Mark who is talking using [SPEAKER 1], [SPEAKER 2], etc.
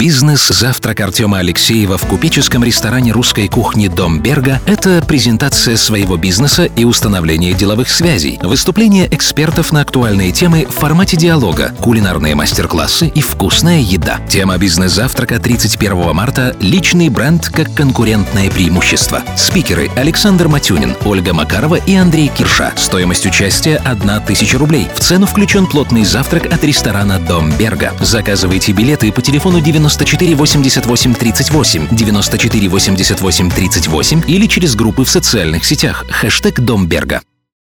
[SPEAKER 1] Бизнес-завтрак Артема Алексеева в купеческом ресторане русской кухни «Дом Берга» — это презентация своего бизнеса и установление деловых связей, выступления экспертов на актуальные темы в формате диалога, кулинарные мастер-классы и вкусная еда. Тема бизнес-завтрака 31 марта — личный бренд как конкурентное преимущество. Спикеры Александр Матюнин, Ольга Макарова и Андрей Кирша. Стоимость участия — 1000 рублей. В цену включен плотный завтрак от ресторана «Дом Берга». Заказывайте билеты по телефону 90 94 88 38, 94 88 38 или через группы в социальных сетях. Хэштег Домберга.